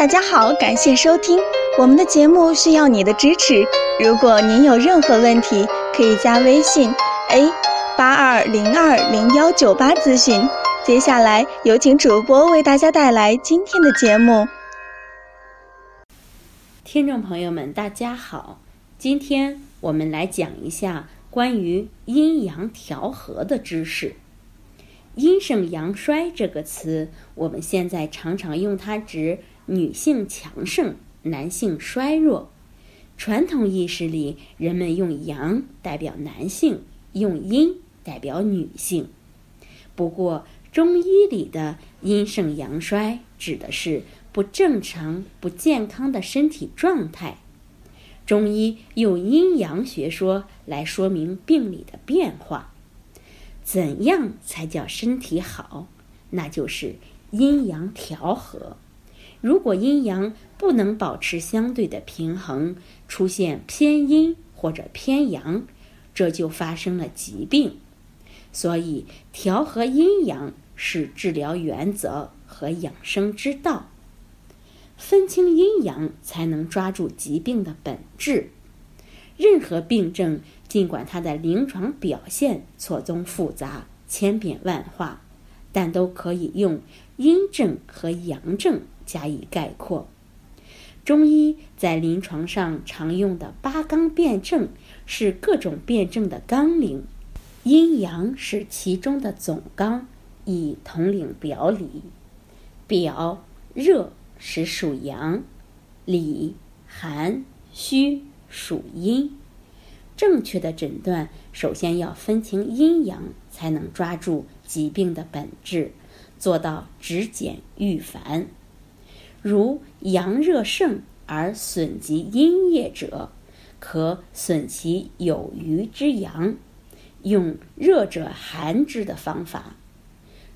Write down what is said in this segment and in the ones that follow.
大家好，感谢收听我们的节目，需要你的支持。如果您有任何问题，可以加微信 a 八二零二零幺九八咨询。接下来有请主播为大家带来今天的节目。听众朋友们，大家好，今天我们来讲一下关于阴阳调和的知识。阴盛阳衰这个词，我们现在常常用它指女性强盛，男性衰弱。传统意识里，人们用阳代表男性，用阴代表女性。不过，中医里的阴盛阳衰指的是。不正常、不健康的身体状态，中医用阴阳学说来说明病理的变化。怎样才叫身体好？那就是阴阳调和。如果阴阳不能保持相对的平衡，出现偏阴或者偏阳，这就发生了疾病。所以，调和阴阳是治疗原则和养生之道。分清阴阳，才能抓住疾病的本质。任何病症，尽管它的临床表现错综复杂、千变万化，但都可以用阴症和阳症加以概括。中医在临床上常用的八纲辩证，是各种辩证的纲领，阴阳是其中的总纲，以统领表里。表热。是属阳，里寒虚属阴。正确的诊断首先要分清阴阳，才能抓住疾病的本质，做到止减预烦。如阳热盛而损及阴液者，可损其有余之阳，用热者寒之的方法；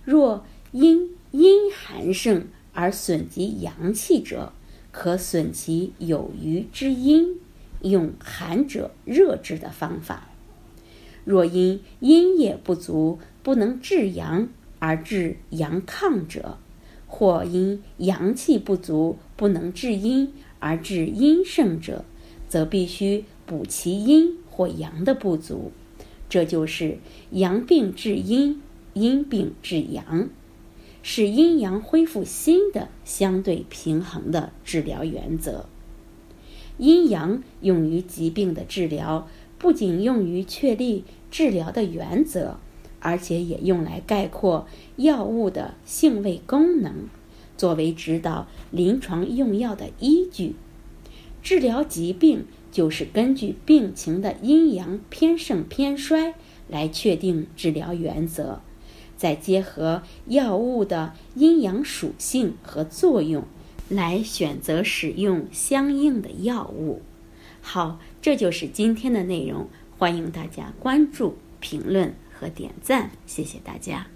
若阴阴寒盛，而损及阳气者，可损其有余之阴，用寒者热治的方法。若因阴液不足不能制阳而致阳亢者，或因阳气不足不能治阴而致阴盛者，则必须补其阴或阳的不足。这就是阳病治阴，阴病治阳。使阴阳恢复新的相对平衡的治疗原则。阴阳用于疾病的治疗，不仅用于确立治疗的原则，而且也用来概括药物的性味功能，作为指导临床用药的依据。治疗疾病就是根据病情的阴阳偏盛偏衰来确定治疗原则。再结合药物的阴阳属性和作用，来选择使用相应的药物。好，这就是今天的内容，欢迎大家关注、评论和点赞，谢谢大家。